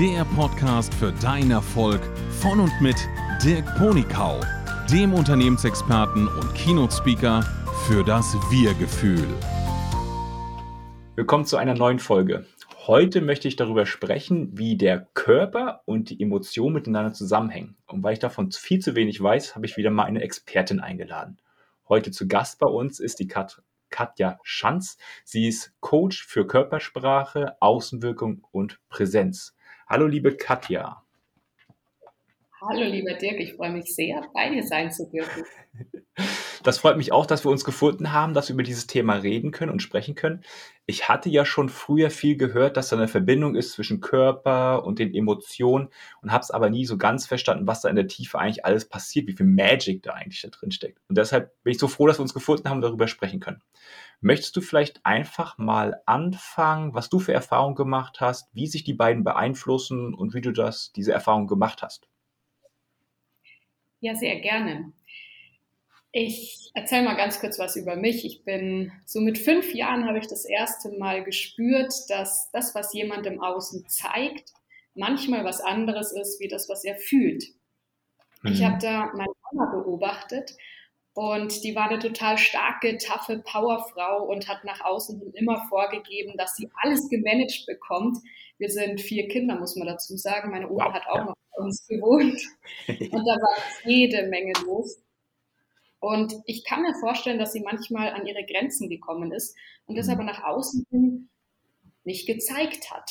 der Podcast für deinen Erfolg von und mit Dirk Ponikau, dem Unternehmensexperten und Keynote-Speaker für das Wir-Gefühl. Willkommen zu einer neuen Folge. Heute möchte ich darüber sprechen, wie der Körper und die Emotionen miteinander zusammenhängen. Und weil ich davon viel zu wenig weiß, habe ich wieder mal eine Expertin eingeladen. Heute zu Gast bei uns ist die Kat Katja Schanz. Sie ist Coach für Körpersprache, Außenwirkung und Präsenz. Hallo, liebe Katja. Hallo, lieber Dirk, ich freue mich sehr, bei dir sein zu dürfen. Das freut mich auch, dass wir uns gefunden haben, dass wir über dieses Thema reden können und sprechen können. Ich hatte ja schon früher viel gehört, dass da eine Verbindung ist zwischen Körper und den Emotionen und habe es aber nie so ganz verstanden, was da in der Tiefe eigentlich alles passiert, wie viel Magic da eigentlich da drin steckt. Und deshalb bin ich so froh, dass wir uns gefunden haben und darüber sprechen können. Möchtest du vielleicht einfach mal anfangen, was du für Erfahrungen gemacht hast, wie sich die beiden beeinflussen und wie du das, diese Erfahrung gemacht hast? Ja, sehr gerne. Ich erzähle mal ganz kurz was über mich. Ich bin so mit fünf Jahren habe ich das erste Mal gespürt, dass das, was jemand im Außen zeigt, manchmal was anderes ist wie das, was er fühlt. Mhm. Ich habe da meine Mama beobachtet und die war eine total starke, taffe Powerfrau und hat nach außen immer vorgegeben, dass sie alles gemanagt bekommt. Wir sind vier Kinder, muss man dazu sagen. Meine Oma wow, hat auch noch bei uns gewohnt. Und da war jede Menge los. Und ich kann mir vorstellen, dass sie manchmal an ihre Grenzen gekommen ist und das mhm. aber nach außen hin nicht gezeigt hat.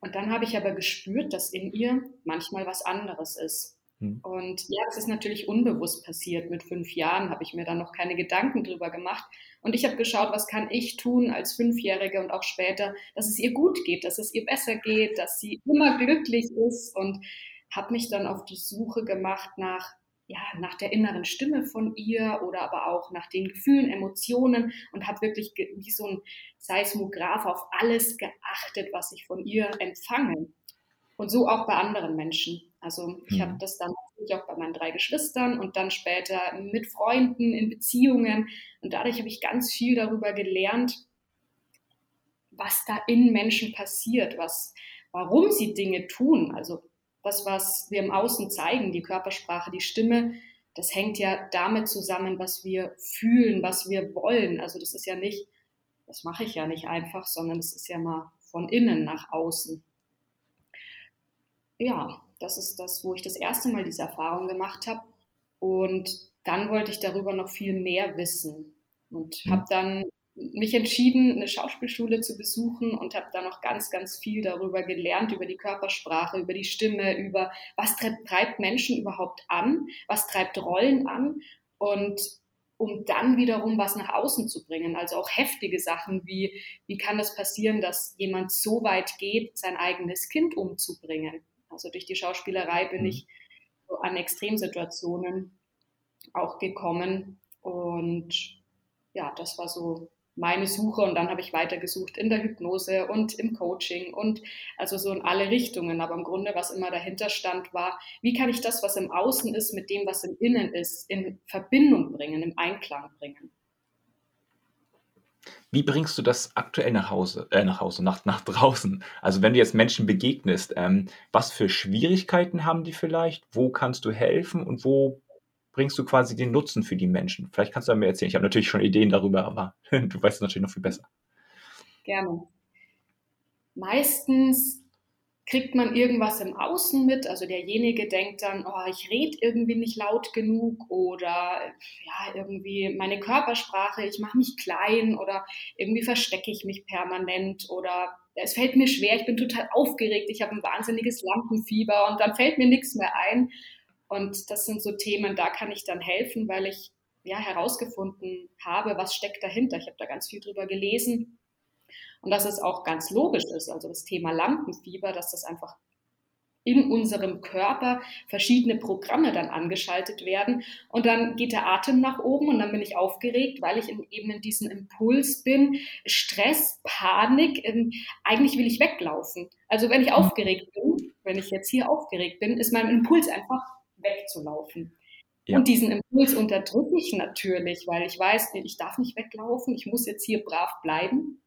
Und dann habe ich aber gespürt, dass in ihr manchmal was anderes ist. Mhm. Und ja, das ist natürlich unbewusst passiert. Mit fünf Jahren habe ich mir da noch keine Gedanken drüber gemacht. Und ich habe geschaut, was kann ich tun als Fünfjährige und auch später, dass es ihr gut geht, dass es ihr besser geht, dass sie immer glücklich ist und habe mich dann auf die Suche gemacht nach ja, nach der inneren Stimme von ihr oder aber auch nach den Gefühlen, Emotionen und habe wirklich wie so ein Seismograph auf alles geachtet, was ich von ihr empfange. Und so auch bei anderen Menschen. Also ich habe mhm. das dann natürlich auch bei meinen drei Geschwistern und dann später mit Freunden in Beziehungen. Und dadurch habe ich ganz viel darüber gelernt, was da in Menschen passiert, was, warum sie Dinge tun. Also das, was wir im Außen zeigen, die Körpersprache, die Stimme, das hängt ja damit zusammen, was wir fühlen, was wir wollen. Also das ist ja nicht, das mache ich ja nicht einfach, sondern es ist ja mal von innen nach außen. Ja, das ist das, wo ich das erste Mal diese Erfahrung gemacht habe. Und dann wollte ich darüber noch viel mehr wissen und habe mhm. dann mich entschieden, eine Schauspielschule zu besuchen und habe da noch ganz, ganz viel darüber gelernt, über die Körpersprache, über die Stimme, über was treibt Menschen überhaupt an, was treibt Rollen an und um dann wiederum was nach außen zu bringen. Also auch heftige Sachen wie, wie kann das passieren, dass jemand so weit geht, sein eigenes Kind umzubringen. Also durch die Schauspielerei bin mhm. ich so an Extremsituationen auch gekommen und ja, das war so meine Suche und dann habe ich weitergesucht in der Hypnose und im Coaching und also so in alle Richtungen. Aber im Grunde, was immer dahinter stand, war, wie kann ich das, was im Außen ist, mit dem, was im Innen ist, in Verbindung bringen, im Einklang bringen. Wie bringst du das aktuell nach Hause, äh, nach Hause, nach, nach draußen? Also wenn du jetzt Menschen begegnest, ähm, was für Schwierigkeiten haben die vielleicht? Wo kannst du helfen und wo bringst du quasi den Nutzen für die Menschen? Vielleicht kannst du mir erzählen. Ich habe natürlich schon Ideen darüber, aber du weißt es natürlich noch viel besser. Gerne. Meistens kriegt man irgendwas im Außen mit, also derjenige denkt dann, oh, ich rede irgendwie nicht laut genug oder ja, irgendwie meine Körpersprache, ich mache mich klein oder irgendwie verstecke ich mich permanent oder es fällt mir schwer, ich bin total aufgeregt, ich habe ein wahnsinniges Lampenfieber und dann fällt mir nichts mehr ein. Und das sind so Themen, da kann ich dann helfen, weil ich ja herausgefunden habe, was steckt dahinter. Ich habe da ganz viel drüber gelesen und dass es auch ganz logisch ist. Also das Thema Lampenfieber, dass das einfach in unserem Körper verschiedene Programme dann angeschaltet werden und dann geht der Atem nach oben und dann bin ich aufgeregt, weil ich in, eben in diesem Impuls bin, Stress, Panik, in, eigentlich will ich weglaufen. Also wenn ich mhm. aufgeregt bin, wenn ich jetzt hier aufgeregt bin, ist mein Impuls einfach wegzulaufen. Ja. Und diesen Impuls unterdrücke ich natürlich, weil ich weiß, ich darf nicht weglaufen, ich muss jetzt hier brav bleiben.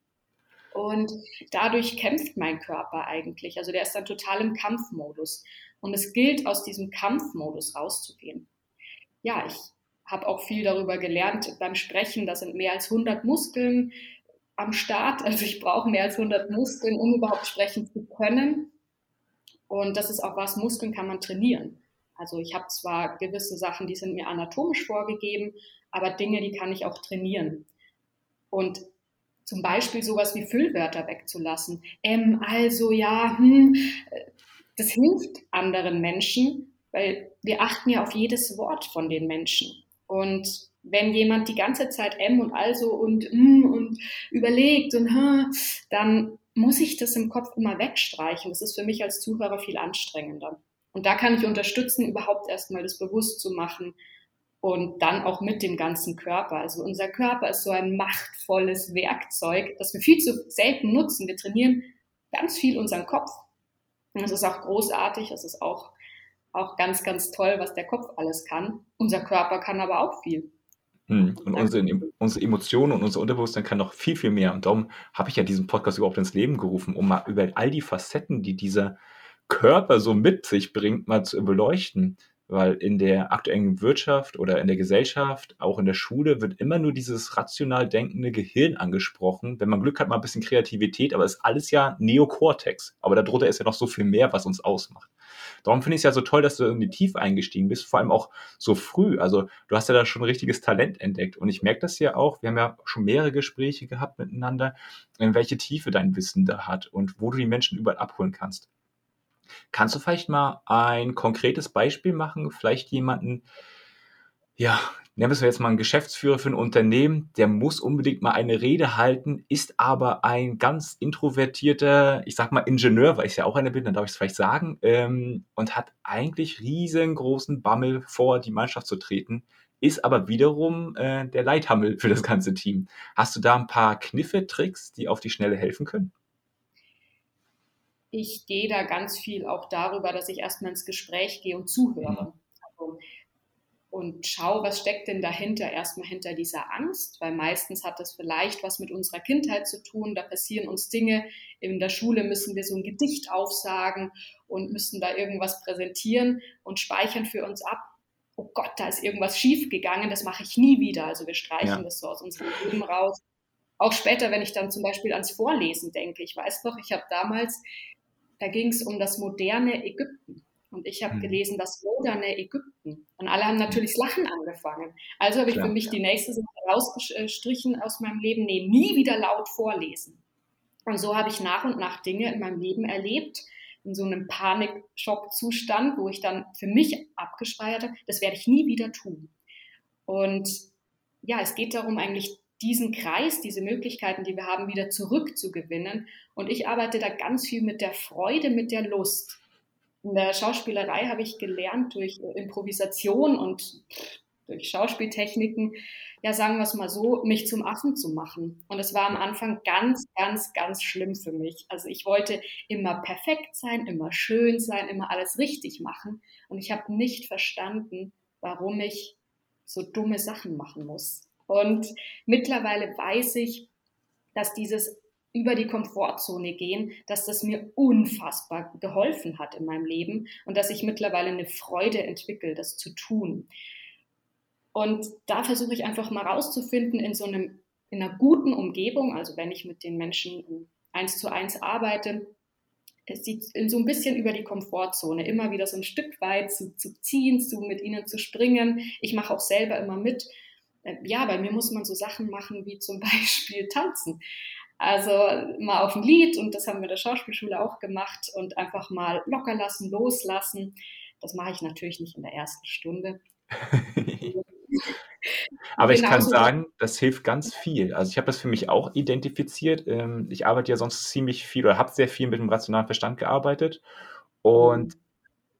Und dadurch kämpft mein Körper eigentlich. Also der ist dann total im Kampfmodus. Und es gilt, aus diesem Kampfmodus rauszugehen. Ja, ich habe auch viel darüber gelernt beim Sprechen. Da sind mehr als 100 Muskeln am Start. Also ich brauche mehr als 100 Muskeln, um überhaupt sprechen zu können. Und das ist auch was, Muskeln kann man trainieren. Also ich habe zwar gewisse Sachen, die sind mir anatomisch vorgegeben, aber Dinge, die kann ich auch trainieren. Und zum Beispiel sowas wie Füllwörter wegzulassen. Ähm, also ja, hm, das hilft anderen Menschen, weil wir achten ja auf jedes Wort von den Menschen. Und wenn jemand die ganze Zeit M und also und mm und überlegt und hm, dann muss ich das im Kopf immer wegstreichen. Das ist für mich als Zuhörer viel anstrengender. Und da kann ich unterstützen, überhaupt erstmal das bewusst zu machen und dann auch mit dem ganzen Körper. Also unser Körper ist so ein machtvolles Werkzeug, das wir viel zu selten nutzen. Wir trainieren ganz viel unseren Kopf. Und das ist auch großartig, das ist auch, auch ganz, ganz toll, was der Kopf alles kann. Unser Körper kann aber auch viel. Hm. Und unsere, unsere Emotionen und unser Unterbewusstsein kann noch viel, viel mehr. Und darum habe ich ja diesen Podcast überhaupt ins Leben gerufen, um mal über all die Facetten, die dieser Körper so mit sich bringt, mal zu beleuchten. Weil in der aktuellen Wirtschaft oder in der Gesellschaft, auch in der Schule, wird immer nur dieses rational denkende Gehirn angesprochen. Wenn man Glück hat, mal ein bisschen Kreativität, aber es ist alles ja Neokortex. Aber darunter ist ja noch so viel mehr, was uns ausmacht. Darum finde ich es ja so toll, dass du in die Tiefe eingestiegen bist, vor allem auch so früh. Also du hast ja da schon ein richtiges Talent entdeckt. Und ich merke das ja auch, wir haben ja schon mehrere Gespräche gehabt miteinander, in welche Tiefe dein Wissen da hat und wo du die Menschen überall abholen kannst. Kannst du vielleicht mal ein konkretes Beispiel machen? Vielleicht jemanden, ja, nennen wir jetzt mal einen Geschäftsführer für ein Unternehmen, der muss unbedingt mal eine Rede halten, ist aber ein ganz introvertierter, ich sag mal Ingenieur, weil ich ja auch einer bin, dann darf ich es vielleicht sagen, ähm, und hat eigentlich riesengroßen Bammel vor, die Mannschaft zu treten, ist aber wiederum äh, der Leithammel für das ganze Team. Hast du da ein paar Kniffe, Tricks, die auf die Schnelle helfen können? Ich gehe da ganz viel auch darüber, dass ich erstmal ins Gespräch gehe und zuhöre. Mhm. Also, und schau, was steckt denn dahinter, erstmal hinter dieser Angst, weil meistens hat das vielleicht was mit unserer Kindheit zu tun, da passieren uns Dinge, in der Schule müssen wir so ein Gedicht aufsagen und müssen da irgendwas präsentieren und speichern für uns ab, oh Gott, da ist irgendwas schiefgegangen, das mache ich nie wieder, also wir streichen ja. das so aus unserem Leben raus. Auch später, wenn ich dann zum Beispiel ans Vorlesen denke, ich weiß noch, ich habe damals, da ging es um das moderne Ägypten. Und ich habe mhm. gelesen, das moderne Ägypten. Und alle haben natürlich das Lachen angefangen. Also habe ich Klar, für mich ja. die nächste Sache rausgestrichen aus meinem Leben. Nee, nie wieder laut vorlesen. Und so habe ich nach und nach Dinge in meinem Leben erlebt, in so einem Panik-Schock-Zustand, wo ich dann für mich abgespeichert habe, das werde ich nie wieder tun. Und ja, es geht darum, eigentlich diesen Kreis, diese Möglichkeiten, die wir haben, wieder zurückzugewinnen. Und ich arbeite da ganz viel mit der Freude, mit der Lust. In der Schauspielerei habe ich gelernt durch Improvisation und durch Schauspieltechniken, ja, sagen wir es mal so, mich zum Affen zu machen. Und es war am Anfang ganz, ganz, ganz schlimm für mich. Also ich wollte immer perfekt sein, immer schön sein, immer alles richtig machen. Und ich habe nicht verstanden, warum ich so dumme Sachen machen muss. Und mittlerweile weiß ich, dass dieses über die Komfortzone gehen, dass das mir unfassbar geholfen hat in meinem Leben und dass ich mittlerweile eine Freude entwickle, das zu tun. Und da versuche ich einfach mal rauszufinden in so einem, in einer guten Umgebung, also wenn ich mit den Menschen eins zu eins arbeite, es sieht so ein bisschen über die Komfortzone, immer wieder so ein Stück weit zu, zu ziehen, zu mit ihnen zu springen. Ich mache auch selber immer mit. Äh, ja, bei mir muss man so Sachen machen wie zum Beispiel tanzen. Also mal auf ein Lied und das haben wir in der Schauspielschule auch gemacht und einfach mal locker lassen, loslassen. Das mache ich natürlich nicht in der ersten Stunde. Aber ich kann sagen, das hilft ganz viel. Also ich habe das für mich auch identifiziert. Ähm, ich arbeite ja sonst ziemlich viel oder habe sehr viel mit dem rationalen Verstand gearbeitet. Und mhm.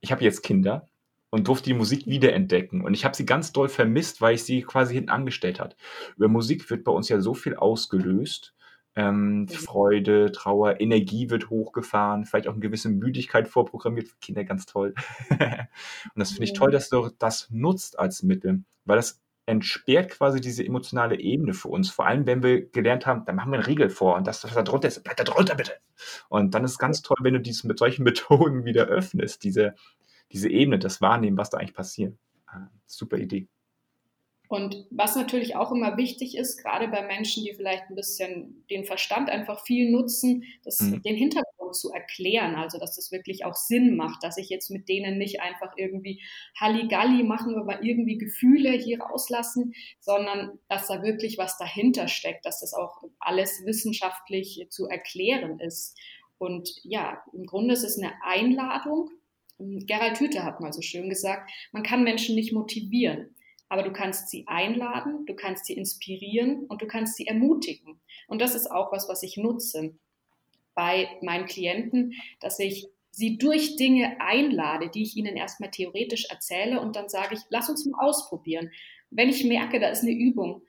ich habe jetzt Kinder und durfte die Musik wiederentdecken. Und ich habe sie ganz doll vermisst, weil ich sie quasi hinten angestellt hat. Über Musik wird bei uns ja so viel ausgelöst. Ähm, mhm. Freude, Trauer, Energie wird hochgefahren, vielleicht auch eine gewisse Müdigkeit vorprogrammiert. Kinder ganz toll. und das finde ich toll, dass du das nutzt als Mittel, weil das entsperrt quasi diese emotionale Ebene für uns. Vor allem, wenn wir gelernt haben, dann machen wir einen Riegel vor und das, was da drunter ist, bleibt da drunter bitte. Und dann ist es ganz toll, wenn du dies mit solchen Methoden wieder öffnest, diese, diese Ebene, das Wahrnehmen, was da eigentlich passiert. Ah, super Idee. Und was natürlich auch immer wichtig ist, gerade bei Menschen, die vielleicht ein bisschen den Verstand einfach viel nutzen, das, mhm. den Hintergrund zu erklären, also dass das wirklich auch Sinn macht, dass ich jetzt mit denen nicht einfach irgendwie Halligalli machen, aber irgendwie Gefühle hier rauslassen, sondern dass da wirklich was dahinter steckt, dass das auch alles wissenschaftlich zu erklären ist. Und ja, im Grunde ist es eine Einladung. Gerald Hüther hat mal so schön gesagt, man kann Menschen nicht motivieren aber du kannst sie einladen, du kannst sie inspirieren und du kannst sie ermutigen. Und das ist auch was, was ich nutze bei meinen Klienten, dass ich sie durch Dinge einlade, die ich ihnen erstmal theoretisch erzähle und dann sage ich, lass uns mal ausprobieren. Wenn ich merke, da ist eine Übung,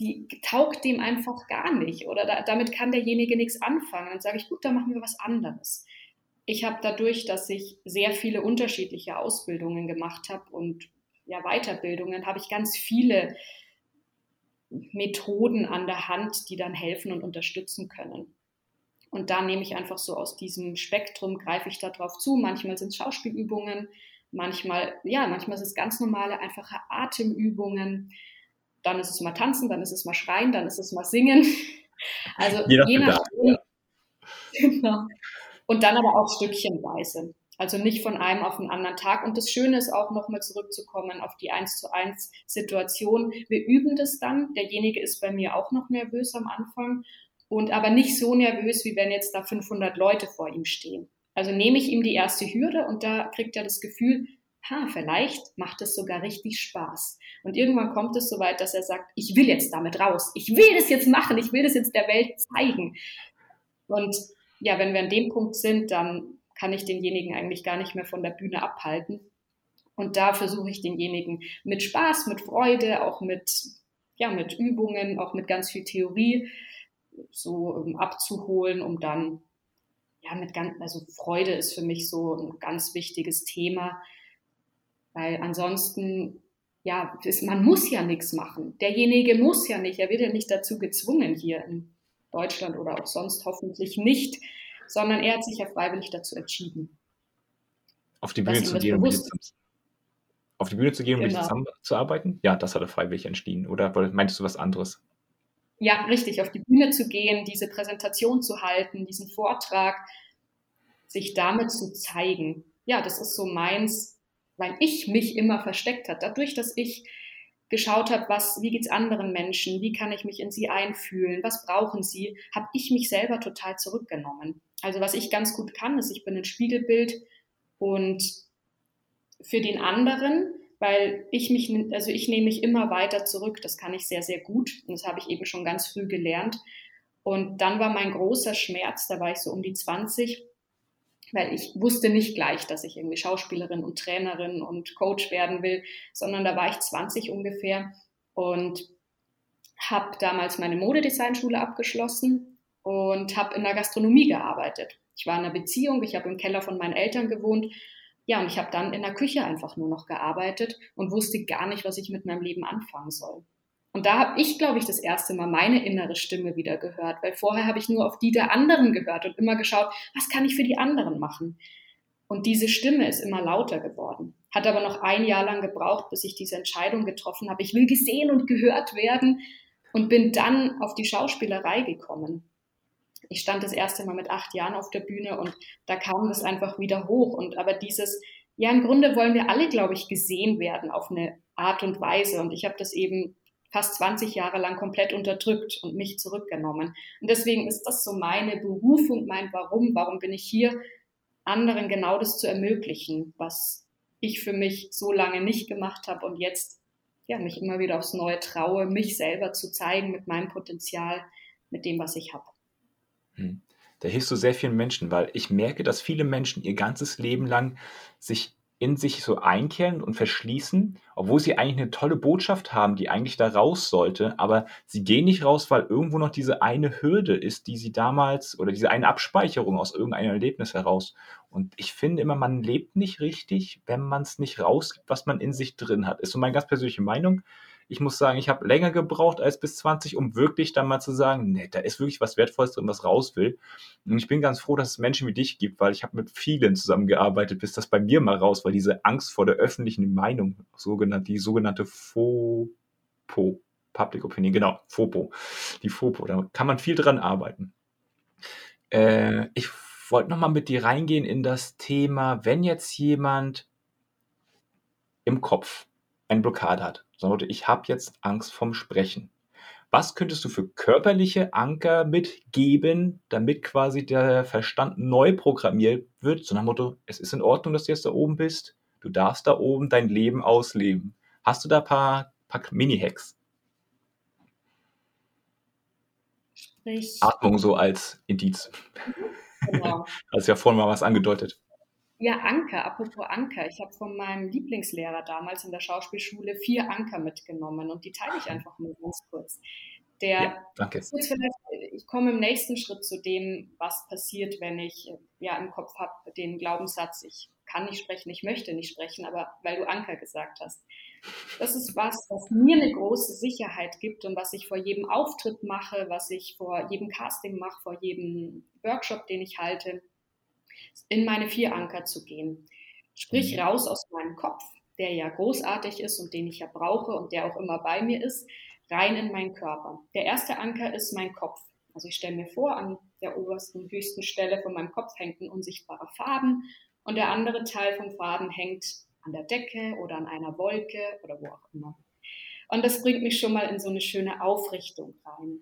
die taugt dem einfach gar nicht oder da, damit kann derjenige nichts anfangen, dann sage ich, gut, dann machen wir was anderes. Ich habe dadurch, dass ich sehr viele unterschiedliche Ausbildungen gemacht habe und ja, Weiterbildungen habe ich ganz viele Methoden an der Hand, die dann helfen und unterstützen können. Und da nehme ich einfach so aus diesem Spektrum, greife ich da drauf zu. Manchmal sind es Schauspielübungen, manchmal, ja, manchmal sind es ganz normale, einfache Atemübungen. Dann ist es mal tanzen, dann ist es mal schreien, dann ist es mal singen. Also je, je nachdem. Genau. Und dann aber auch stückchenweise. Also nicht von einem auf den anderen Tag. Und das Schöne ist auch nochmal zurückzukommen auf die eins zu eins Situation. Wir üben das dann. Derjenige ist bei mir auch noch nervös am Anfang und aber nicht so nervös, wie wenn jetzt da 500 Leute vor ihm stehen. Also nehme ich ihm die erste Hürde und da kriegt er das Gefühl, ha, vielleicht macht es sogar richtig Spaß. Und irgendwann kommt es so weit, dass er sagt, ich will jetzt damit raus. Ich will das jetzt machen. Ich will das jetzt der Welt zeigen. Und ja, wenn wir an dem Punkt sind, dann kann ich denjenigen eigentlich gar nicht mehr von der Bühne abhalten. Und da versuche ich denjenigen mit Spaß, mit Freude, auch mit, ja, mit Übungen, auch mit ganz viel Theorie so ähm, abzuholen, um dann, ja, mit ganz, also Freude ist für mich so ein ganz wichtiges Thema, weil ansonsten, ja, ist, man muss ja nichts machen. Derjenige muss ja nicht, er wird ja nicht dazu gezwungen hier in Deutschland oder auch sonst hoffentlich nicht, sondern er hat sich ja freiwillig dazu entschieden. Auf die Bühne zu gehen, um auf die Bühne zu gehen, um genau. zusammenzuarbeiten? Ja, das hat er freiwillig entschieden. Oder meintest du was anderes? Ja, richtig, auf die Bühne zu gehen, diese Präsentation zu halten, diesen Vortrag, sich damit zu zeigen. Ja, das ist so meins, weil ich mich immer versteckt hat. Dadurch, dass ich geschaut habe, was, wie geht's anderen Menschen, wie kann ich mich in sie einfühlen, was brauchen sie, habe ich mich selber total zurückgenommen. Also was ich ganz gut kann, ist, ich bin ein Spiegelbild und für den anderen, weil ich mich, also ich nehme mich immer weiter zurück, das kann ich sehr, sehr gut und das habe ich eben schon ganz früh gelernt. Und dann war mein großer Schmerz, da war ich so um die 20, weil ich wusste nicht gleich, dass ich irgendwie Schauspielerin und Trainerin und Coach werden will, sondern da war ich 20 ungefähr und habe damals meine Modedesignschule abgeschlossen und habe in der Gastronomie gearbeitet. Ich war in einer Beziehung, ich habe im Keller von meinen Eltern gewohnt. Ja, und ich habe dann in der Küche einfach nur noch gearbeitet und wusste gar nicht, was ich mit meinem Leben anfangen soll. Und da habe ich, glaube ich, das erste Mal meine innere Stimme wieder gehört, weil vorher habe ich nur auf die der anderen gehört und immer geschaut, was kann ich für die anderen machen? Und diese Stimme ist immer lauter geworden. Hat aber noch ein Jahr lang gebraucht, bis ich diese Entscheidung getroffen habe. Ich will gesehen und gehört werden und bin dann auf die Schauspielerei gekommen ich stand das erste Mal mit acht Jahren auf der Bühne und da kam das einfach wieder hoch. Und aber dieses, ja, im Grunde wollen wir alle, glaube ich, gesehen werden auf eine Art und Weise. Und ich habe das eben fast 20 Jahre lang komplett unterdrückt und mich zurückgenommen. Und deswegen ist das so meine Berufung, mein Warum. Warum bin ich hier, anderen genau das zu ermöglichen, was ich für mich so lange nicht gemacht habe und jetzt ja, mich immer wieder aufs Neue traue, mich selber zu zeigen mit meinem Potenzial, mit dem, was ich habe. Hm. Da hilfst du sehr vielen Menschen, weil ich merke, dass viele Menschen ihr ganzes Leben lang sich in sich so einkehren und verschließen, obwohl sie eigentlich eine tolle Botschaft haben, die eigentlich da raus sollte, aber sie gehen nicht raus, weil irgendwo noch diese eine Hürde ist, die sie damals oder diese eine Abspeicherung aus irgendeinem Erlebnis heraus. Und ich finde immer, man lebt nicht richtig, wenn man es nicht rausgibt, was man in sich drin hat. Ist so meine ganz persönliche Meinung ich muss sagen, ich habe länger gebraucht als bis 20, um wirklich dann mal zu sagen, nee, da ist wirklich was Wertvolles drin, was raus will. Und ich bin ganz froh, dass es Menschen wie dich gibt, weil ich habe mit vielen zusammengearbeitet, bis das bei mir mal raus war, diese Angst vor der öffentlichen Meinung, sogenannte, die sogenannte FOPO, Public Opinion, genau, FOPO, die FOPO, da kann man viel dran arbeiten. Äh, ich wollte nochmal mit dir reingehen in das Thema, wenn jetzt jemand im Kopf eine Blockade hat, sondern ich habe jetzt Angst vom Sprechen. Was könntest du für körperliche Anker mitgeben, damit quasi der Verstand neu programmiert wird, so nach dem Motto, es ist in Ordnung, dass du jetzt da oben bist, du darfst da oben dein Leben ausleben. Hast du da ein paar, paar Mini-Hacks? Sprich. Atmung so als Indiz. Genau. Hast ja vorhin mal was angedeutet. Ja, Anker, apropos Anker. Ich habe von meinem Lieblingslehrer damals in der Schauspielschule vier Anker mitgenommen und die teile ich einfach mal ganz kurz. Der, ja, danke. ich komme im nächsten Schritt zu dem, was passiert, wenn ich ja im Kopf habe den Glaubenssatz, ich kann nicht sprechen, ich möchte nicht sprechen, aber weil du Anker gesagt hast. Das ist was, was mir eine große Sicherheit gibt und was ich vor jedem Auftritt mache, was ich vor jedem Casting mache, vor jedem Workshop, den ich halte, in meine vier Anker zu gehen. Sprich mhm. raus aus meinem Kopf, der ja großartig ist und den ich ja brauche und der auch immer bei mir ist, rein in meinen Körper. Der erste Anker ist mein Kopf. Also ich stelle mir vor, an der obersten, höchsten Stelle von meinem Kopf hängt ein unsichtbarer Faden und der andere Teil vom Faden hängt an der Decke oder an einer Wolke oder wo auch immer. Und das bringt mich schon mal in so eine schöne Aufrichtung rein.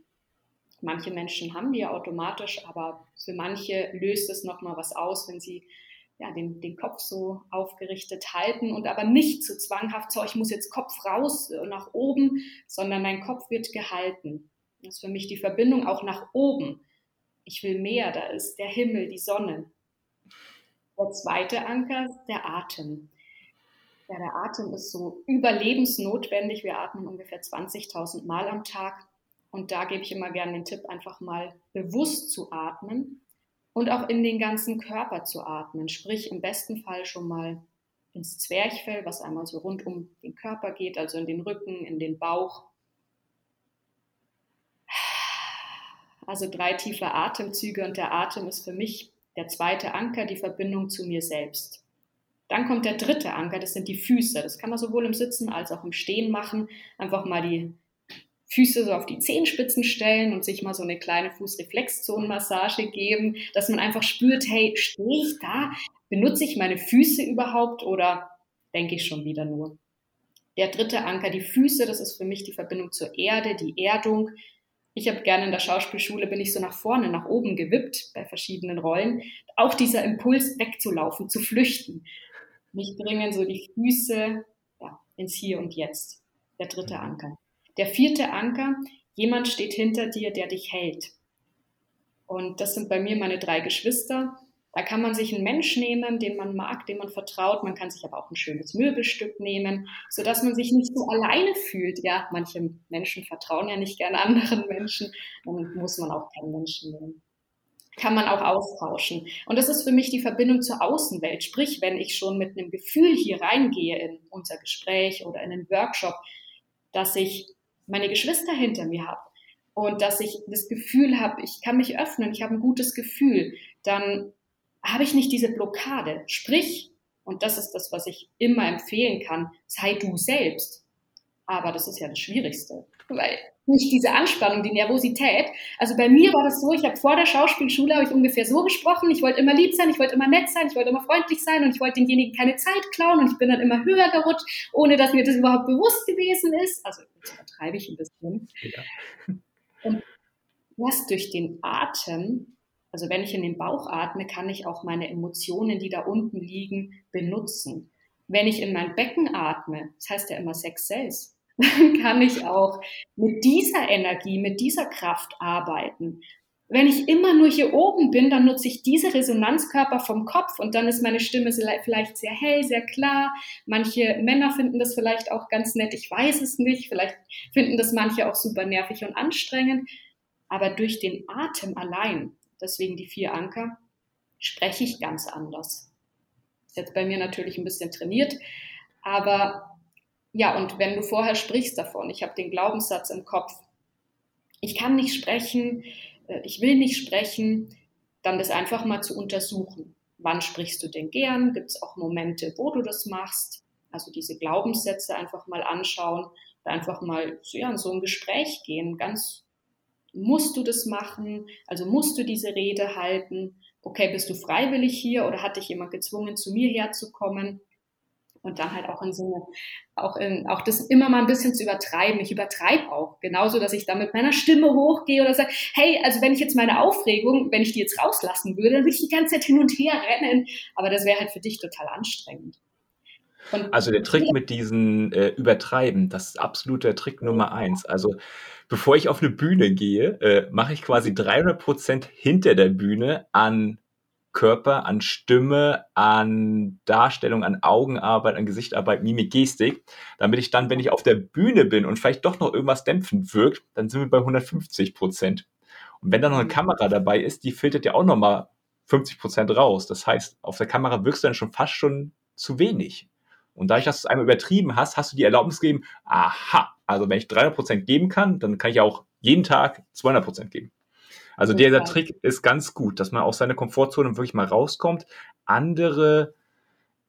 Manche Menschen haben die ja automatisch, aber für manche löst es nochmal was aus, wenn sie ja, den, den Kopf so aufgerichtet halten und aber nicht zu zwanghaft, so ich muss jetzt Kopf raus äh, nach oben, sondern mein Kopf wird gehalten. Das ist für mich die Verbindung auch nach oben. Ich will mehr, da ist der Himmel, die Sonne. Der zweite Anker, der Atem. Ja, der Atem ist so überlebensnotwendig. Wir atmen ungefähr 20.000 Mal am Tag. Und da gebe ich immer gerne den Tipp, einfach mal bewusst zu atmen und auch in den ganzen Körper zu atmen. Sprich, im besten Fall schon mal ins Zwerchfell, was einmal so rund um den Körper geht, also in den Rücken, in den Bauch. Also drei tiefe Atemzüge und der Atem ist für mich der zweite Anker, die Verbindung zu mir selbst. Dann kommt der dritte Anker, das sind die Füße. Das kann man sowohl im Sitzen als auch im Stehen machen. Einfach mal die Füße so auf die Zehenspitzen stellen und sich mal so eine kleine Fußreflexzonenmassage geben, dass man einfach spürt, hey, stehe ich da? Benutze ich meine Füße überhaupt oder denke ich schon wieder nur? Der dritte Anker, die Füße, das ist für mich die Verbindung zur Erde, die Erdung. Ich habe gerne in der Schauspielschule, bin ich so nach vorne, nach oben gewippt bei verschiedenen Rollen. Auch dieser Impuls wegzulaufen, zu flüchten. Mich bringen so die Füße ja, ins Hier und Jetzt. Der dritte Anker. Der vierte Anker, jemand steht hinter dir, der dich hält. Und das sind bei mir meine drei Geschwister. Da kann man sich einen Mensch nehmen, den man mag, dem man vertraut. Man kann sich aber auch ein schönes Möbelstück nehmen, sodass man sich nicht so alleine fühlt. Ja, manche Menschen vertrauen ja nicht gerne anderen Menschen. Dann muss man auch keinen Menschen nehmen. Kann man auch austauschen. Und das ist für mich die Verbindung zur Außenwelt. Sprich, wenn ich schon mit einem Gefühl hier reingehe in unser Gespräch oder in einen Workshop, dass ich meine Geschwister hinter mir habe und dass ich das Gefühl habe, ich kann mich öffnen, ich habe ein gutes Gefühl, dann habe ich nicht diese Blockade. Sprich, und das ist das, was ich immer empfehlen kann, sei du selbst. Aber das ist ja das Schwierigste, weil nicht diese Anspannung, die Nervosität. Also bei mir war das so, ich habe vor der Schauspielschule habe ich ungefähr so gesprochen, ich wollte immer lieb sein, ich wollte immer nett sein, ich wollte immer freundlich sein und ich wollte denjenigen keine Zeit klauen und ich bin dann immer höher gerutscht, ohne dass mir das überhaupt bewusst gewesen ist. Also jetzt übertreibe ich ein bisschen. Ja. Und erst durch den Atem, also wenn ich in den Bauch atme, kann ich auch meine Emotionen, die da unten liegen, benutzen. Wenn ich in mein Becken atme, das heißt ja immer Sex Cells, dann kann ich auch mit dieser Energie, mit dieser Kraft arbeiten. Wenn ich immer nur hier oben bin, dann nutze ich diese Resonanzkörper vom Kopf und dann ist meine Stimme vielleicht sehr hell, sehr klar. Manche Männer finden das vielleicht auch ganz nett, ich weiß es nicht. Vielleicht finden das manche auch super nervig und anstrengend. Aber durch den Atem allein, deswegen die vier Anker, spreche ich ganz anders. Ist jetzt bei mir natürlich ein bisschen trainiert, aber ja, und wenn du vorher sprichst davon, ich habe den Glaubenssatz im Kopf, ich kann nicht sprechen, äh, ich will nicht sprechen, dann das einfach mal zu untersuchen. Wann sprichst du denn gern? Gibt es auch Momente, wo du das machst? Also diese Glaubenssätze einfach mal anschauen, einfach mal ja, in so ein Gespräch gehen. Ganz musst du das machen? Also musst du diese Rede halten? Okay, bist du freiwillig hier oder hat dich jemand gezwungen, zu mir herzukommen? Und dann halt auch in so eine, auch in, auch das immer mal ein bisschen zu übertreiben. Ich übertreibe auch. Genauso, dass ich da mit meiner Stimme hochgehe oder sage, hey, also wenn ich jetzt meine Aufregung, wenn ich die jetzt rauslassen würde, dann würde ich die ganze Zeit hin und her rennen. Aber das wäre halt für dich total anstrengend. Und also der Trick mit diesen äh, Übertreiben, das ist absolut der Trick Nummer eins. Also bevor ich auf eine Bühne gehe, äh, mache ich quasi 300 Prozent hinter der Bühne an Körper, an Stimme, an Darstellung, an Augenarbeit, an Gesichtarbeit, Mimik, Gestik, damit ich dann, wenn ich auf der Bühne bin und vielleicht doch noch irgendwas dämpfend wirkt, dann sind wir bei 150 Prozent. Und wenn da noch eine mhm. Kamera dabei ist, die filtert ja auch nochmal 50 Prozent raus. Das heißt, auf der Kamera wirkst du dann schon fast schon zu wenig. Und dadurch, dass du es einmal übertrieben hast, hast du die Erlaubnis gegeben, aha, also wenn ich 300 Prozent geben kann, dann kann ich auch jeden Tag 200 Prozent geben. Also dieser ja. Trick ist ganz gut, dass man aus seiner Komfortzone wirklich mal rauskommt, andere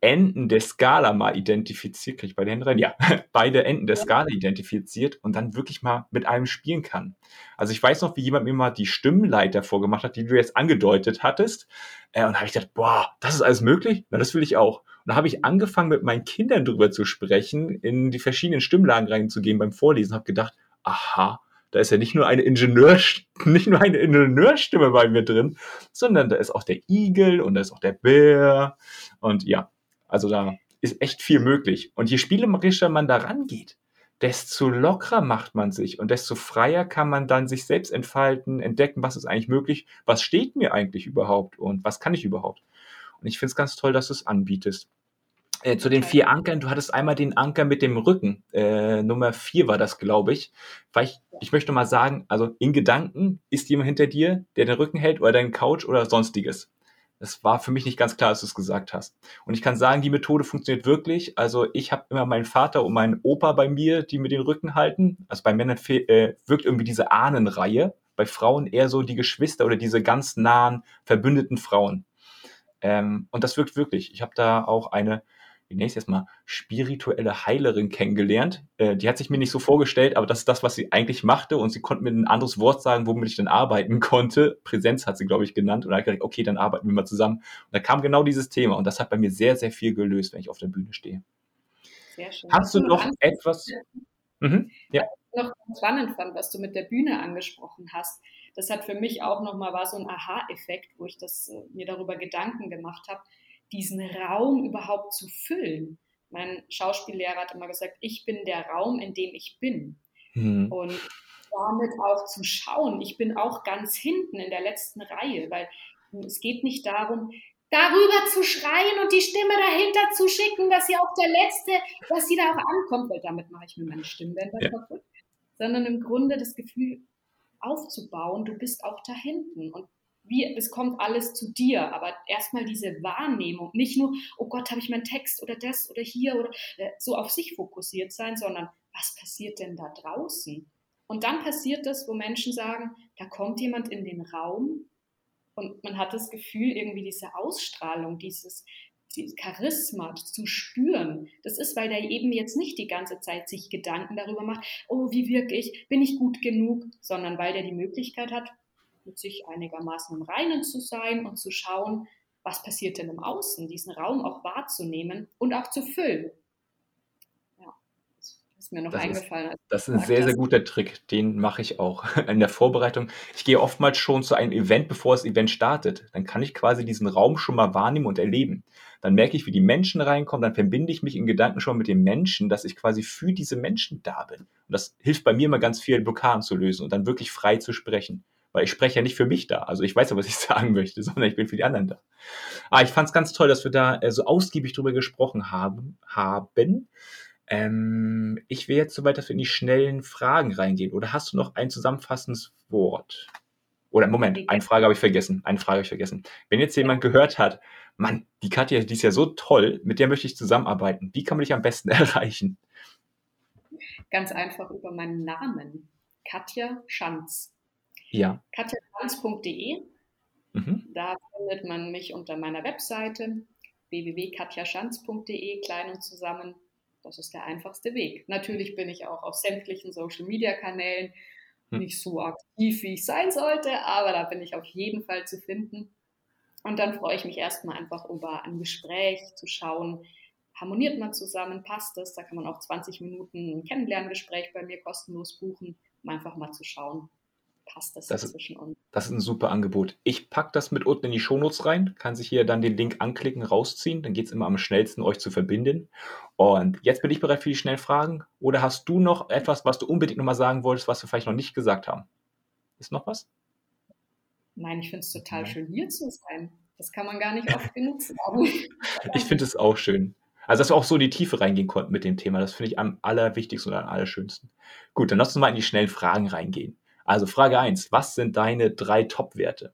Enden der Skala mal identifiziert, kriege ich bei den Händen rein? Ja, beide Enden der Skala identifiziert und dann wirklich mal mit einem spielen kann. Also ich weiß noch, wie jemand mir mal die Stimmenleiter vorgemacht hat, die du jetzt angedeutet hattest. Äh, und da habe ich gedacht, boah, das ist alles möglich? Na, das will ich auch. Und da habe ich angefangen, mit meinen Kindern drüber zu sprechen, in die verschiedenen Stimmlagen reinzugehen beim Vorlesen, habe gedacht, aha, da ist ja nicht nur eine Ingenieur, nicht nur eine Ingenieurstimme bei mir drin, sondern da ist auch der Igel und da ist auch der Bär. Und ja, also da ist echt viel möglich. Und je spielerischer man da rangeht, desto lockerer macht man sich und desto freier kann man dann sich selbst entfalten, entdecken, was ist eigentlich möglich, was steht mir eigentlich überhaupt und was kann ich überhaupt. Und ich finde es ganz toll, dass du es anbietest. Äh, zu den vier Ankern, du hattest einmal den Anker mit dem Rücken. Äh, Nummer vier war das, glaube ich. Weil ich, ich möchte mal sagen, also in Gedanken ist jemand hinter dir, der den Rücken hält oder dein Couch oder sonstiges. Das war für mich nicht ganz klar, als du es gesagt hast. Und ich kann sagen, die Methode funktioniert wirklich. Also ich habe immer meinen Vater und meinen Opa bei mir, die mir den Rücken halten. Also bei Männern äh, wirkt irgendwie diese Ahnenreihe. Bei Frauen eher so die Geschwister oder diese ganz nahen, verbündeten Frauen. Ähm, und das wirkt wirklich. Ich habe da auch eine es mal, spirituelle Heilerin kennengelernt. Äh, die hat sich mir nicht so vorgestellt, aber das ist das, was sie eigentlich machte und sie konnte mir ein anderes Wort sagen, womit ich dann arbeiten konnte. Präsenz hat sie, glaube ich, genannt und da habe ich gedacht, okay, dann arbeiten wir mal zusammen. Und da kam genau dieses Thema und das hat bei mir sehr, sehr viel gelöst, wenn ich auf der Bühne stehe. Sehr schön. Hast du noch etwas? Mhm, ja. Was ich noch spannend fand, was du mit der Bühne angesprochen hast. Das hat für mich auch nochmal war so ein Aha-Effekt, wo ich das, äh, mir darüber Gedanken gemacht habe diesen Raum überhaupt zu füllen. Mein Schauspiellehrer hat immer gesagt, ich bin der Raum, in dem ich bin. Mhm. Und damit auch zu schauen, ich bin auch ganz hinten in der letzten Reihe, weil es geht nicht darum, darüber zu schreien und die Stimme dahinter zu schicken, dass sie auch der Letzte, dass sie da auch ankommt, weil damit mache ich mir meine Stimmbänder ja. kaputt, sondern im Grunde das Gefühl aufzubauen, du bist auch da hinten und wie, es kommt alles zu dir, aber erstmal diese Wahrnehmung, nicht nur, oh Gott, habe ich meinen Text oder das oder hier oder äh, so auf sich fokussiert sein, sondern was passiert denn da draußen? Und dann passiert das, wo Menschen sagen, da kommt jemand in den Raum und man hat das Gefühl, irgendwie diese Ausstrahlung, dieses, dieses Charisma zu spüren. Das ist, weil der eben jetzt nicht die ganze Zeit sich Gedanken darüber macht, oh, wie wirke ich, bin ich gut genug, sondern weil der die Möglichkeit hat, mit sich einigermaßen im Reinen zu sein und zu schauen, was passiert denn im Außen, diesen Raum auch wahrzunehmen und auch zu füllen. Ja, das ist mir noch das eingefallen. Ist, das ist ein sehr, sehr guter Trick. Den mache ich auch in der Vorbereitung. Ich gehe oftmals schon zu einem Event, bevor das Event startet. Dann kann ich quasi diesen Raum schon mal wahrnehmen und erleben. Dann merke ich, wie die Menschen reinkommen. Dann verbinde ich mich in Gedanken schon mit den Menschen, dass ich quasi für diese Menschen da bin. Und das hilft bei mir immer ganz viel, Blockaden zu lösen und dann wirklich frei zu sprechen weil ich spreche ja nicht für mich da. Also ich weiß ja, was ich sagen möchte, sondern ich bin für die anderen da. Aber ah, ich fand es ganz toll, dass wir da äh, so ausgiebig drüber gesprochen haben. haben. Ähm, ich will jetzt soweit, dass wir in die schnellen Fragen reingehen. Oder hast du noch ein zusammenfassendes Wort? Oder Moment, eine Frage habe ich vergessen. Eine Frage habe ich vergessen. Wenn jetzt jemand gehört hat, Mann, die Katja, die ist ja so toll, mit der möchte ich zusammenarbeiten. Wie kann man dich am besten erreichen? Ganz einfach über meinen Namen. Katja Schanz. Ja. katjaschanz.de. Mhm. Da findet man mich unter meiner Webseite www.katjaschanz.de, klein und zusammen. Das ist der einfachste Weg. Natürlich bin ich auch auf sämtlichen Social-Media-Kanälen hm. nicht so aktiv, wie ich sein sollte, aber da bin ich auf jeden Fall zu finden. Und dann freue ich mich erstmal einfach über ein Gespräch zu schauen, harmoniert man zusammen, passt es. Da kann man auch 20 Minuten ein Kennenlerngespräch bei mir kostenlos buchen, um einfach mal zu schauen, passt das, das zwischen uns. Das ist ein super Angebot. Ich packe das mit unten in die Shownotes rein, kann sich hier dann den Link anklicken, rausziehen. Dann geht es immer am schnellsten, euch zu verbinden. Und jetzt bin ich bereit für die schnellen Fragen. Oder hast du noch etwas, was du unbedingt nochmal sagen wolltest, was wir vielleicht noch nicht gesagt haben? Ist noch was? Nein, ich finde es total schön, hier zu sein. Das kann man gar nicht oft genug sagen. ich finde es auch schön. Also, dass wir auch so in die Tiefe reingehen konnten mit dem Thema, das finde ich am allerwichtigsten oder am allerschönsten. Gut, dann lass uns mal in die schnellen Fragen reingehen. Also Frage 1, was sind deine drei Top-Werte?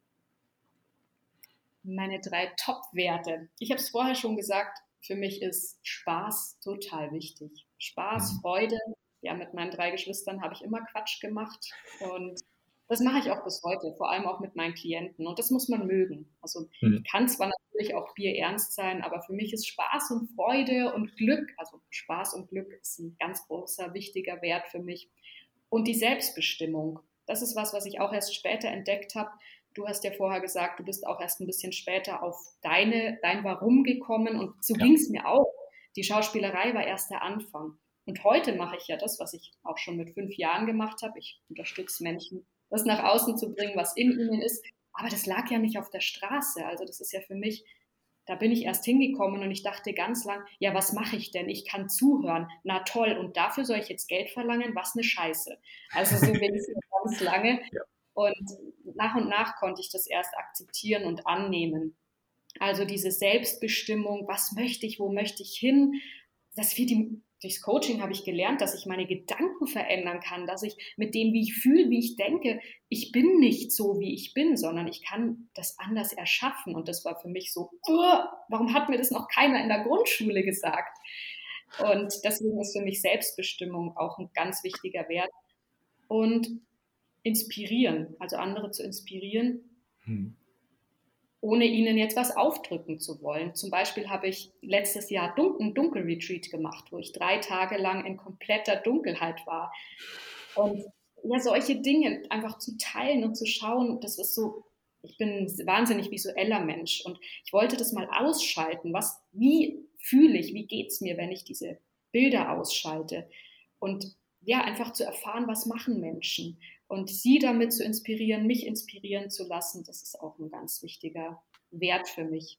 Meine drei Top-Werte. Ich habe es vorher schon gesagt, für mich ist Spaß total wichtig. Spaß, mhm. Freude. Ja, mit meinen drei Geschwistern habe ich immer Quatsch gemacht und das mache ich auch bis heute, vor allem auch mit meinen Klienten. Und das muss man mögen. Also mhm. kann zwar natürlich auch Bier ernst sein, aber für mich ist Spaß und Freude und Glück, also Spaß und Glück ist ein ganz großer, wichtiger Wert für mich. Und die Selbstbestimmung. Das ist was, was ich auch erst später entdeckt habe. Du hast ja vorher gesagt, du bist auch erst ein bisschen später auf deine, dein Warum gekommen und so ja. ging es mir auch. Die Schauspielerei war erst der Anfang. Und heute mache ich ja das, was ich auch schon mit fünf Jahren gemacht habe. Ich unterstütze Menschen, das nach außen zu bringen, was in ihnen ist. Aber das lag ja nicht auf der Straße. Also das ist ja für mich da bin ich erst hingekommen und ich dachte ganz lang, ja, was mache ich denn? Ich kann zuhören. Na toll, und dafür soll ich jetzt Geld verlangen? Was eine Scheiße. Also so bin ich ganz lange. Ja. Und nach und nach konnte ich das erst akzeptieren und annehmen. Also diese Selbstbestimmung, was möchte ich, wo möchte ich hin, dass wir die durchs Coaching habe ich gelernt, dass ich meine Gedanken verändern kann, dass ich mit dem, wie ich fühle, wie ich denke, ich bin nicht so, wie ich bin, sondern ich kann das anders erschaffen. Und das war für mich so, warum hat mir das noch keiner in der Grundschule gesagt? Und deswegen ist für mich Selbstbestimmung auch ein ganz wichtiger Wert. Und inspirieren, also andere zu inspirieren. Hm ohne ihnen jetzt was aufdrücken zu wollen. Zum Beispiel habe ich letztes Jahr einen Dunkelretreat gemacht, wo ich drei Tage lang in kompletter Dunkelheit war. Und ja, solche Dinge einfach zu teilen und zu schauen, das ist so, ich bin ein wahnsinnig visueller Mensch und ich wollte das mal ausschalten. Was, wie fühle ich, wie geht es mir, wenn ich diese Bilder ausschalte? Und ja, einfach zu erfahren, was machen Menschen und sie damit zu inspirieren, mich inspirieren zu lassen, das ist auch ein ganz wichtiger Wert für mich.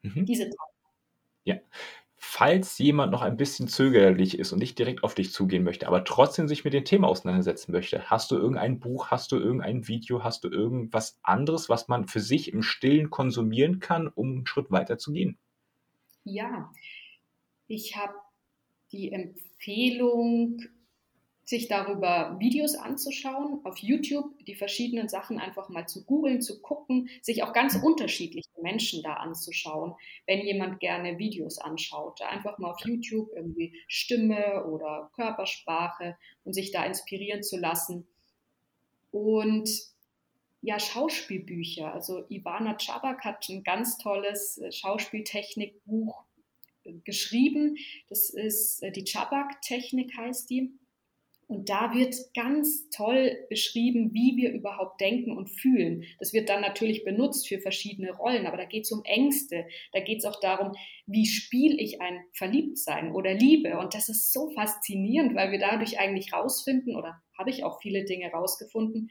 Mhm. Diese drei. Ja. Falls jemand noch ein bisschen zögerlich ist und nicht direkt auf dich zugehen möchte, aber trotzdem sich mit dem Thema auseinandersetzen möchte, hast du irgendein Buch, hast du irgendein Video, hast du irgendwas anderes, was man für sich im Stillen konsumieren kann, um einen Schritt weiter zu gehen? Ja, ich habe die Empfehlung sich darüber Videos anzuschauen, auf YouTube die verschiedenen Sachen einfach mal zu googeln, zu gucken, sich auch ganz unterschiedliche Menschen da anzuschauen, wenn jemand gerne Videos anschaut. Einfach mal auf YouTube irgendwie Stimme oder Körpersprache und sich da inspirieren zu lassen. Und ja, Schauspielbücher. Also Ivana Czabak hat ein ganz tolles äh, Schauspieltechnikbuch äh, geschrieben. Das ist äh, die Czabak-Technik heißt die. Und da wird ganz toll beschrieben, wie wir überhaupt denken und fühlen. Das wird dann natürlich benutzt für verschiedene Rollen, aber da geht es um Ängste. Da geht es auch darum, wie spiele ich ein Verliebtsein oder Liebe. Und das ist so faszinierend, weil wir dadurch eigentlich rausfinden, oder habe ich auch viele Dinge rausgefunden,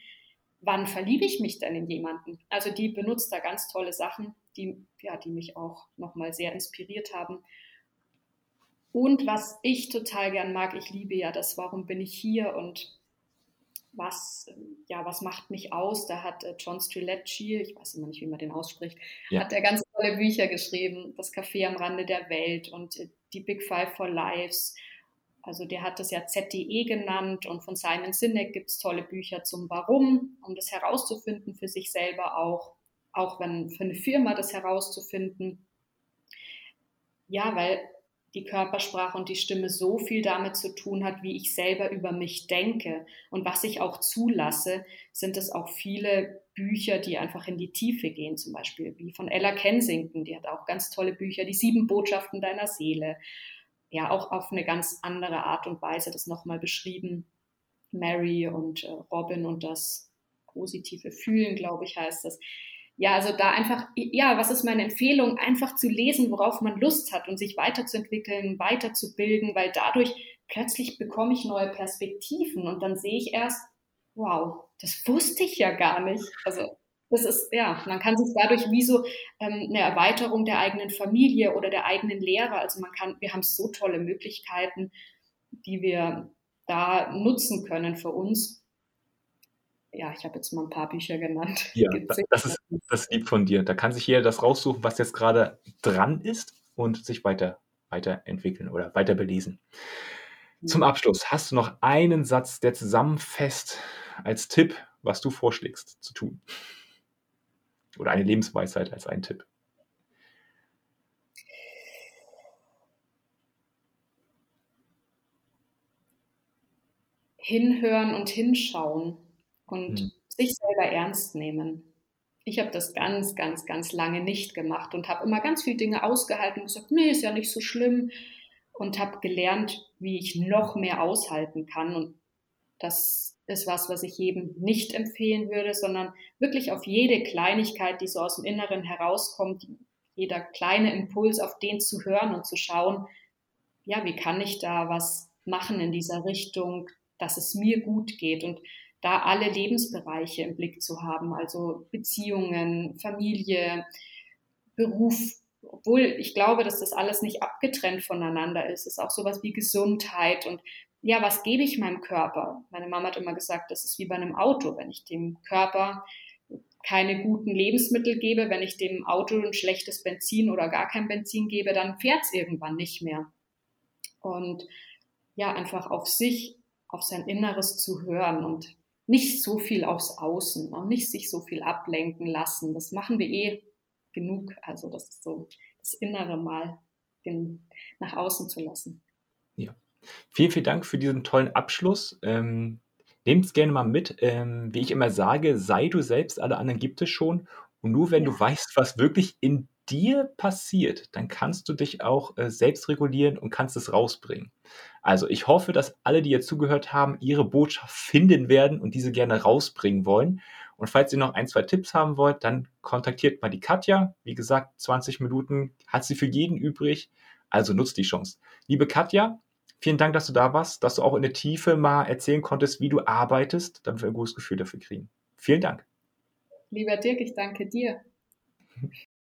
wann verliebe ich mich denn in jemanden? Also die benutzt da ganz tolle Sachen, die, ja, die mich auch nochmal sehr inspiriert haben. Und was ich total gern mag, ich liebe ja das, warum bin ich hier und was, ja, was macht mich aus? Da hat äh, John Strilecci, ich weiß immer nicht, wie man den ausspricht, ja. hat er ganz tolle Bücher geschrieben, Das Café am Rande der Welt und äh, die Big Five for Lives. Also der hat das ja ZDE genannt und von Simon Sinek gibt es tolle Bücher zum Warum, um das herauszufinden für sich selber auch, auch wenn für eine Firma das herauszufinden. Ja, weil die Körpersprache und die Stimme so viel damit zu tun hat, wie ich selber über mich denke und was ich auch zulasse, sind es auch viele Bücher, die einfach in die Tiefe gehen, zum Beispiel wie von Ella Kensington, die hat auch ganz tolle Bücher, die sieben Botschaften deiner Seele, ja auch auf eine ganz andere Art und Weise das nochmal beschrieben. Mary und äh, Robin und das positive Fühlen, glaube ich, heißt das ja, also da einfach, ja, was ist meine Empfehlung? Einfach zu lesen, worauf man Lust hat und sich weiterzuentwickeln, weiterzubilden, weil dadurch plötzlich bekomme ich neue Perspektiven und dann sehe ich erst, wow, das wusste ich ja gar nicht. Also das ist, ja, man kann sich dadurch wie so ähm, eine Erweiterung der eigenen Familie oder der eigenen Lehre, also man kann, wir haben so tolle Möglichkeiten, die wir da nutzen können für uns ja, ich habe jetzt mal ein paar Bücher genannt. Ja, das ist das lieb von dir. Da kann sich jeder das raussuchen, was jetzt gerade dran ist und sich weiter weiterentwickeln oder weiter belesen. Zum Abschluss, hast du noch einen Satz, der zusammenfasst als Tipp, was du vorschlägst zu tun? Oder eine Lebensweisheit als ein Tipp? Hinhören und hinschauen und mhm. sich selber ernst nehmen. Ich habe das ganz, ganz, ganz lange nicht gemacht und habe immer ganz viele Dinge ausgehalten und gesagt, nee, ist ja nicht so schlimm und habe gelernt, wie ich noch mehr aushalten kann und das ist was, was ich jedem nicht empfehlen würde, sondern wirklich auf jede Kleinigkeit, die so aus dem Inneren herauskommt, jeder kleine Impuls, auf den zu hören und zu schauen, ja, wie kann ich da was machen in dieser Richtung, dass es mir gut geht und da alle Lebensbereiche im Blick zu haben, also Beziehungen, Familie, Beruf, obwohl ich glaube, dass das alles nicht abgetrennt voneinander ist. Ist auch sowas wie Gesundheit und ja, was gebe ich meinem Körper? Meine Mama hat immer gesagt, das ist wie bei einem Auto, wenn ich dem Körper keine guten Lebensmittel gebe, wenn ich dem Auto ein schlechtes Benzin oder gar kein Benzin gebe, dann fährt es irgendwann nicht mehr. Und ja, einfach auf sich, auf sein Inneres zu hören und nicht so viel aufs Außen und nicht sich so viel ablenken lassen. Das machen wir eh genug. Also das ist so das Innere mal nach außen zu lassen. Ja. Vielen, vielen Dank für diesen tollen Abschluss. Ähm, Nehmt es gerne mal mit. Ähm, wie ich immer sage, sei du selbst, alle anderen gibt es schon. Und nur wenn ja. du weißt, was wirklich in dir passiert, dann kannst du dich auch äh, selbst regulieren und kannst es rausbringen. Also ich hoffe, dass alle, die jetzt zugehört haben, ihre Botschaft finden werden und diese gerne rausbringen wollen. Und falls ihr noch ein, zwei Tipps haben wollt, dann kontaktiert mal die Katja. Wie gesagt, 20 Minuten hat sie für jeden übrig. Also nutzt die Chance. Liebe Katja, vielen Dank, dass du da warst, dass du auch in der Tiefe mal erzählen konntest, wie du arbeitest, damit wir ein gutes Gefühl dafür kriegen. Vielen Dank. Lieber Dirk, ich danke dir.